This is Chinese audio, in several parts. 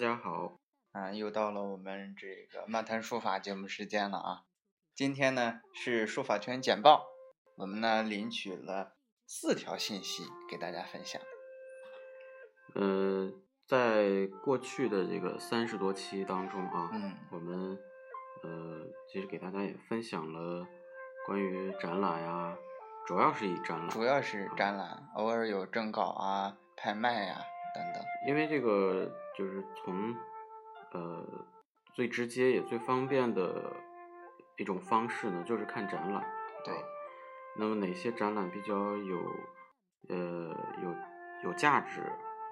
大家好，啊，又到了我们这个漫谈书法节目时间了啊。今天呢是书法圈简报，我们呢领取了四条信息给大家分享。呃，在过去的这个三十多期当中啊，嗯我们呃其实给大家也分享了关于展览呀，主要是以展览，主要是展览，偶尔有征稿啊、拍卖呀、等等。因为这个就是从呃最直接也最方便的一种方式呢，就是看展览。对啊那么哪些展览比较有呃有有价值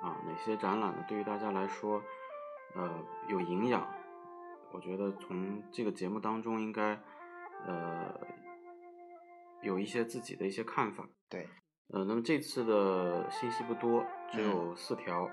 啊？哪些展览呢对于大家来说呃有营养？我觉得从这个节目当中应该呃有一些自己的一些看法。对，呃，那么这次的信息不多，只有四条。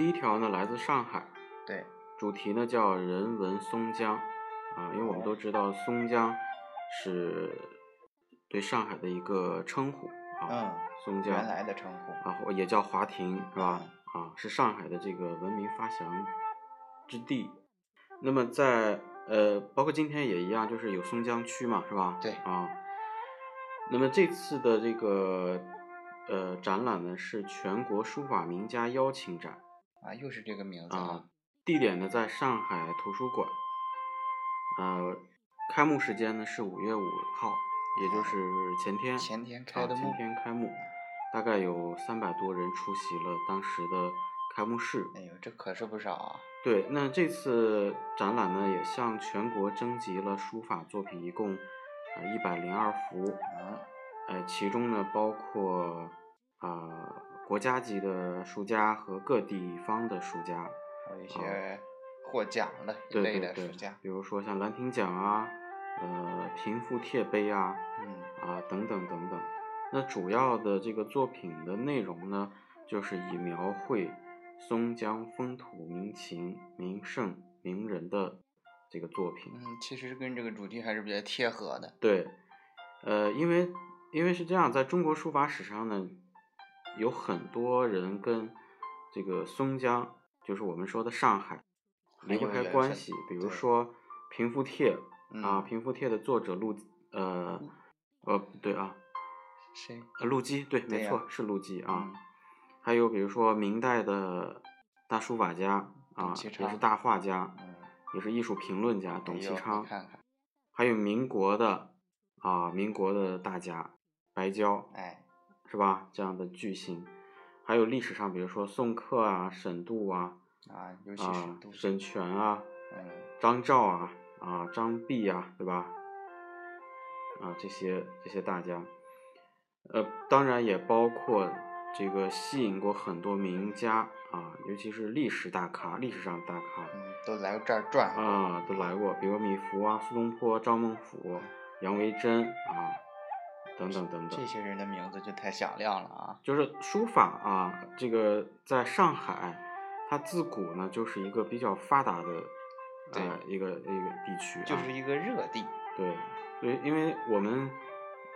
第一条呢，来自上海，对，主题呢叫“人文松江”，啊，因为我们都知道松江是对上海的一个称呼啊，嗯，松江原来的称呼。啊，或也叫华亭，是吧？啊，是上海的这个文明发祥之地。那么在呃，包括今天也一样，就是有松江区嘛，是吧？对啊。那么这次的这个呃展览呢，是全国书法名家邀请展啊，又是这个名字啊啊。，地点呢在上海图书馆。呃，开幕时间呢是五月五号，也就是前天。前天开的啊、幕前天开幕，大概有三百多人出席了当时的开幕式。哎呦，这可是不少啊。对，那这次展览呢，也向全国征集了书法作品，一共呃一百零二幅，嗯，呃，其中呢包括国家级的书家和各地方的书家，还有一些获奖的一类对对对的书家，，比如说像兰亭奖啊，呃，平复帖碑啊，嗯，啊等等等等。那主要的这个作品的内容呢，就是以描绘松江风土民情、名胜名人的这个作品。嗯，其实跟这个主题还是比较贴合的。对，呃，因为因为是这样，在中国书法史上呢，有很多人跟这个松江，就是我们说的上海，离不开关系。比如说平复帖啊，嗯平复帖的作者陆呃呃不对啊，谁？呃陆机对，没错是陆机啊。嗯还有比如说明代的大书法家啊，也是大画家，嗯，也是艺术评论家董其昌。看看，还有民国的啊，民国的大家白蕉哎，是吧？这样的巨星，还有历史上，比如说宋克啊、沈度啊、啊，尤其是啊沈泉啊、嗯，张照啊、啊张弼啊，对吧？啊，这些这些大家，呃，当然也包括这个吸引过很多名家啊，尤其是历史大咖、历史上大咖。嗯，都来过这儿转。啊，都来过，比如米芾啊、苏东坡、赵孟俯、杨维桢啊，等等等等这。些人的名字就太响亮了啊！就是书法啊，这个在上海，它自古呢就是一个比较发达的对呃一个一个地区、啊，就是一个热地。对，所以因为我们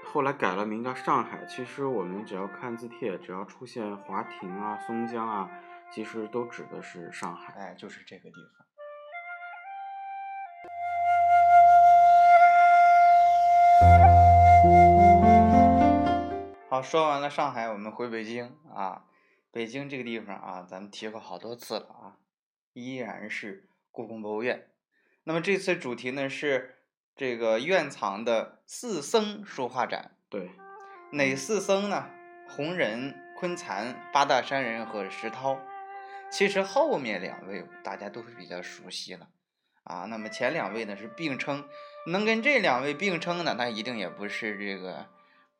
后来改了名叫上海，其实我们只要看字帖，只要出现华亭啊、松江啊，其实都指的是上海。哎，就是这个地方。好，说完了上海，我们回北京啊。北京这个地方啊，咱们提过好多次了啊，依然是故宫博物院。那么这次主题呢是这个院藏的四僧书画展。对，哪四僧呢？弘忍、昆蚕、八大山人和石涛。其实后面两位大家都是比较熟悉了啊。那么前两位呢是并称，能跟这两位并称的，那一定也不是这个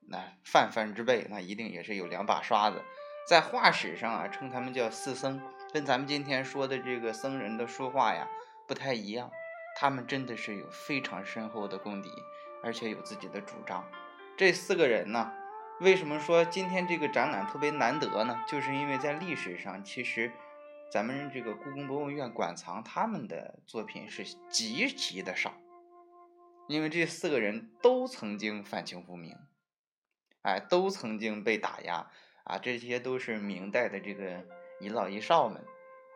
那泛泛之辈，那一定也是有两把刷子。在画史上啊，称他们叫四僧，跟咱们今天说的这个僧人的书画呀不太一样。他们真的是有非常深厚的功底，而且有自己的主张。这四个人呢，为什么说今天这个展览特别难得呢？就是因为在历史上，其实咱们这个故宫博物院馆藏他们的作品是极其的少，因为这四个人都曾经反清复明，哎，都曾经被打压啊，这些都是明代的这个遗老遗少们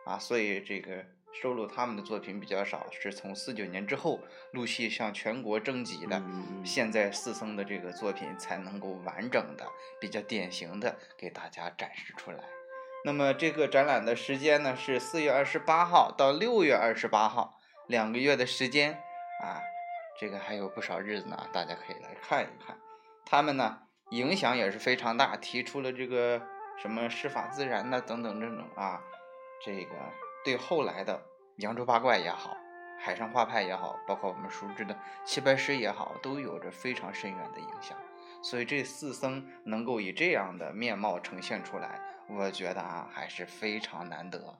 啊，所以这个。收录他们的作品比较少，是从四九年之后陆续向全国征集的。现在四僧的这个作品才能够完整的、比较典型的给大家展示出来。那么这个展览的时间呢是四月二十八号到六月二十八号，两个月的时间啊，这个还有不少日子呢，大家可以来看一看。他们呢影响也是非常大，提出了这个什么师法自然呐等等这种啊，这个。对后来的扬州八怪也好，海上画派也好，包括我们熟知的齐白石也好，都有着非常深远的影响。所以这四僧能够以这样的面貌呈现出来，我觉得啊还是非常难得。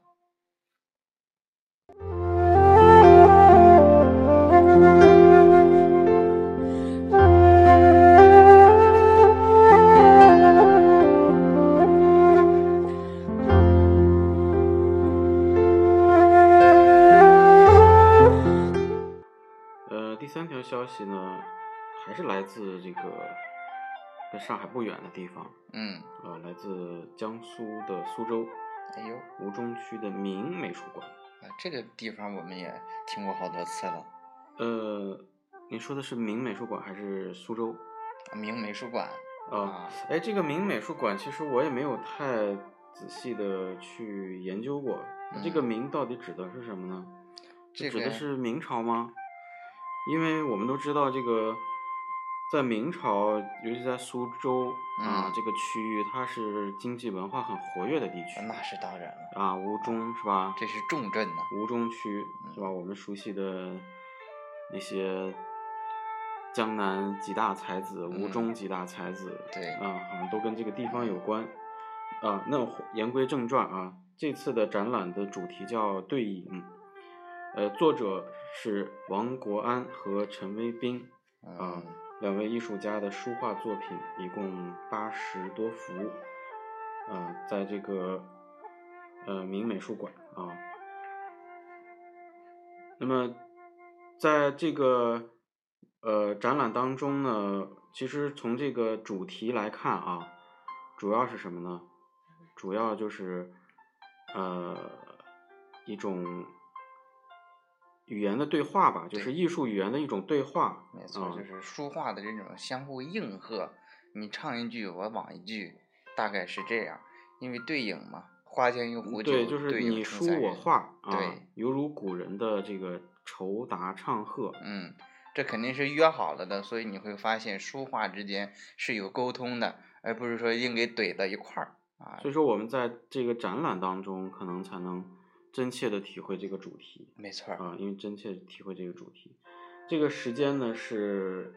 消息呢，还是来自这个跟上海不远的地方，嗯，呃，来自江苏的苏州，哎呦，吴中区的明美术馆，啊，这个地方我们也听过好多次了。呃，您说的是明美术馆还是苏州？明美术馆。啊，哎，这个明美术馆其实我也没有太仔细的去研究过，这个明到底指的是什么呢？这指的是明朝吗？因为我们都知道，这个在明朝，尤其在苏州啊这个区域，它是经济文化很活跃的地区。那是当然了啊，吴中是吧？这是重镇呐。吴中区是吧？我们熟悉的那些江南几大才子，吴中几大才子，对啊，好像都跟这个地方有关啊。那言归正传啊，这次的展览的主题叫对影。呃，作者是王国安和陈威斌啊，两位艺术家的书画作品一共八十多幅，啊，在这个呃明美术馆啊。那么，在这个呃展览当中呢，其实从这个主题来看啊，主要是什么呢？主要就是呃一种。语言的对话吧，就是艺术语言的一种对话。没错，就是书画的这种相互应和，你唱一句，我往一句，大概是这样。因为对影嘛，花间有壶酒，对，就是你书我画，对，犹如古人的这个酬答唱和。嗯，这肯定是约好了的，所以你会发现书画之间是有沟通的，而不是说硬给怼到一块儿啊。所以说，我们在这个展览当中，可能才能。真切的体会这个主题，没错啊，因为真切体会这个主题，这个时间呢是，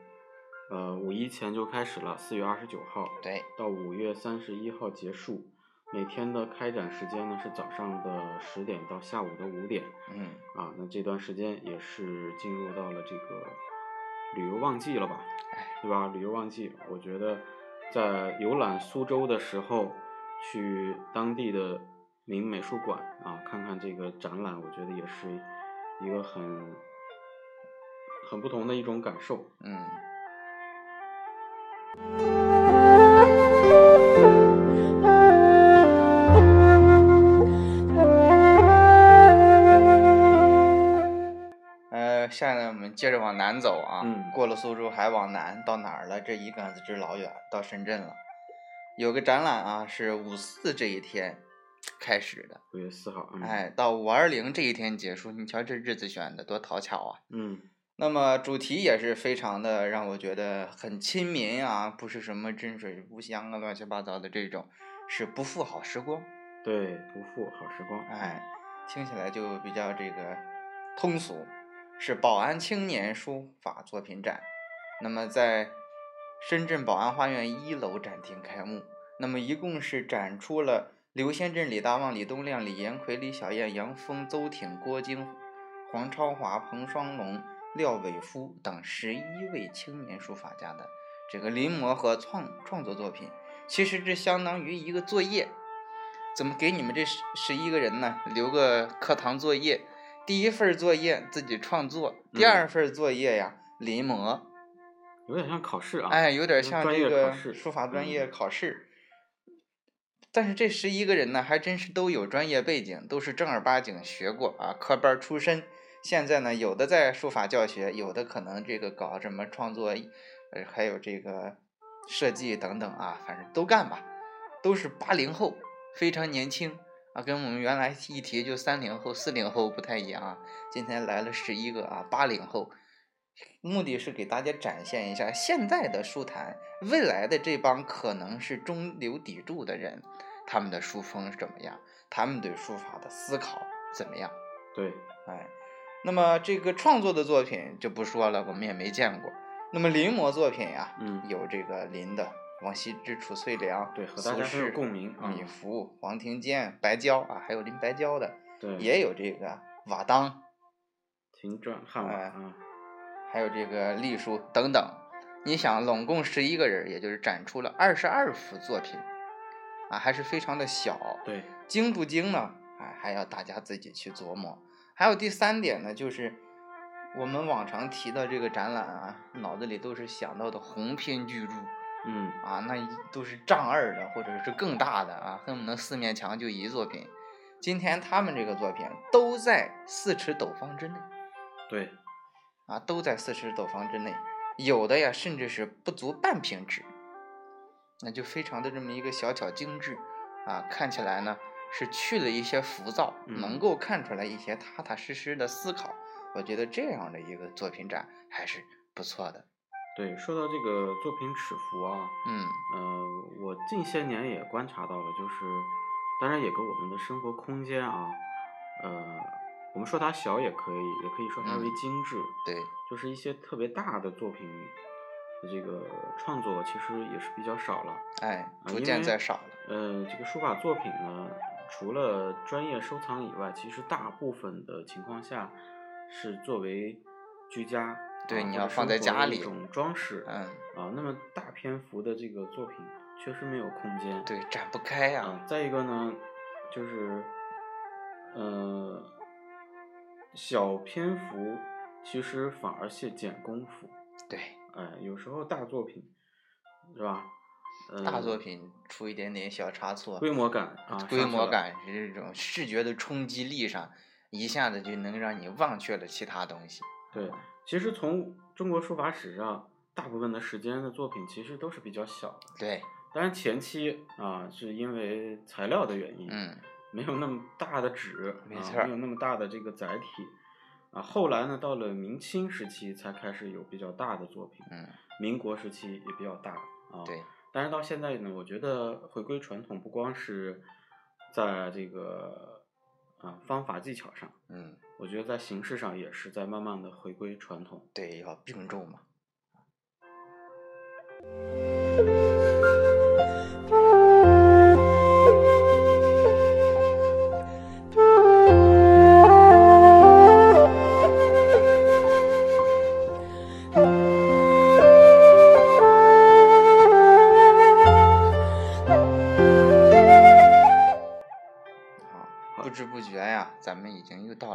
呃，五一前就开始了，四月二十九号，对，到五月三十一号结束，每天的开展时间呢是早上的十点到下午的五点，嗯，啊，那这段时间也是进入到了这个旅游旺季了吧，对吧？旅游旺季，我觉得在游览苏州的时候，去当地的。明美术馆啊，看看这个展览，我觉得也是一个很很不同的一种感受。嗯。呃，现在我们接着往南走啊，过了苏州还往南，到哪儿了？这一杆子直老远，到深圳了。有个展览啊，是五四这一天。开始的五月四号，哎，到五二零这一天结束，你瞧这日子选的多讨巧啊！嗯，那么主题也是非常的让我觉得很亲民啊，不是什么真水无香啊，乱七八糟的这种，是不负好时光。对，不负好时光，哎，听起来就比较这个通俗，是宝安青年书法作品展，那么在深圳宝安花园一楼展厅开幕，那么一共是展出了。刘先镇、李大旺、李东亮、李延奎、李小燕、杨峰、邹挺、郭晶、黄超华、彭双龙、廖伟夫等十一位青年书法家的这个临摹和创创作作品，其实这相当于一个作业怎么给你们这十十一个人呢留个课堂作业？第一份作业自己创作，第二份作业呀临摹，有点像考试啊。哎，有点像这个书法专嗯业考试。但是这十一个人呢，还真是都有专业背景，都是正儿八经学过啊，科班出身。现在呢，有的在书法教学，有的可能这个搞什么创作，呃，还有这个设计等等啊，反正都干吧，都是八零后，非常年轻啊，跟我们原来一提就三零后、四零后不太一样啊。今天来了十一个啊，八零后，目的是给大家展现一下现在的书坛，未来的这帮可能是中流砥柱的人，他们的书风是怎么样，他们对书法的思考怎么样。对，哎，那么这个创作的作品就不说了，我们也没见过。那么临摹作品呀，嗯有这个临的王羲之、褚遂良，对和苏大家很有轼共鸣啊米芾、黄庭坚、白娇啊，还有临白娇的，对，也有这个瓦当，秦传、汉瓦哎啊，还有这个隶书等等。你想，拢共十一个人，也就是展出了二十二幅作品，啊，还是非常的小。对，精不精呢？哎，还要大家自己去琢磨。还有第三点呢，就是我们往常提到这个展览啊，脑子里都是想到的鸿篇巨著嗯，啊，那一都是丈二的或者是更大的啊，恨不得四面墙就一作品。今天他们这个作品都在四尺斗方之内对，啊，都在四十斗方之内，有的呀甚至是不足半平尺，那就非常的这么一个小巧精致啊，看起来呢是去了一些浮躁，嗯能够看出来一些踏踏实实的思考。我觉得这样的一个作品展还是不错的。对，说到这个作品尺幅啊，嗯呃，我近些年也观察到了，就是，当然也跟我们的生活空间啊，呃，我们说它小也可以，也可以说它为嗯精致，对，就是一些特别大的作品的这个创作，其实也是比较少了。哎，逐渐在少了。呃，这个书法作品呢，除了专业收藏以外，其实大部分的情况下是作为居家，对啊你要放在家里的一种装饰，嗯，啊，那么大篇幅的这个作品确实没有空间。对，展不开呀、啊，再一个呢，就是，呃，小篇幅其实反而是减功夫。对，哎，有时候大作品，是吧？呃，大作品出一点点小差错，规模感啊，规。模感是这种视觉的冲击力上，一下子就能让你忘却了其他东西。对，其实从中国书法史上，大部分的时间的作品其实都是比较小的。对，当然前期啊，是因为材料的原因，嗯，没有那么大的纸，啊没错儿没有那么大的这个载体。啊，后来呢，到了明清时期才开始有比较大的作品，嗯，民国时期也比较大啊。对，但是到现在呢，我觉得回归传统，不光是在这个啊方法技巧上，嗯，我觉得在形式上也是在慢慢的回归传统。对，要并重嘛。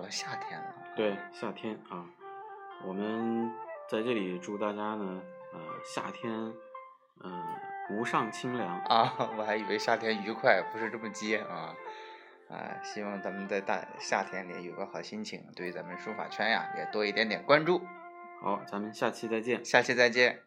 到夏天了。对，夏天啊，我们在这里祝大家呢，呃，夏天，嗯、无上清凉。啊，我还以为夏天愉快，不是这么接啊。啊，希望咱们在大夏天里有个好心情，对咱们书法圈呀也多一点点关注。好，咱们下期再见。下期再见。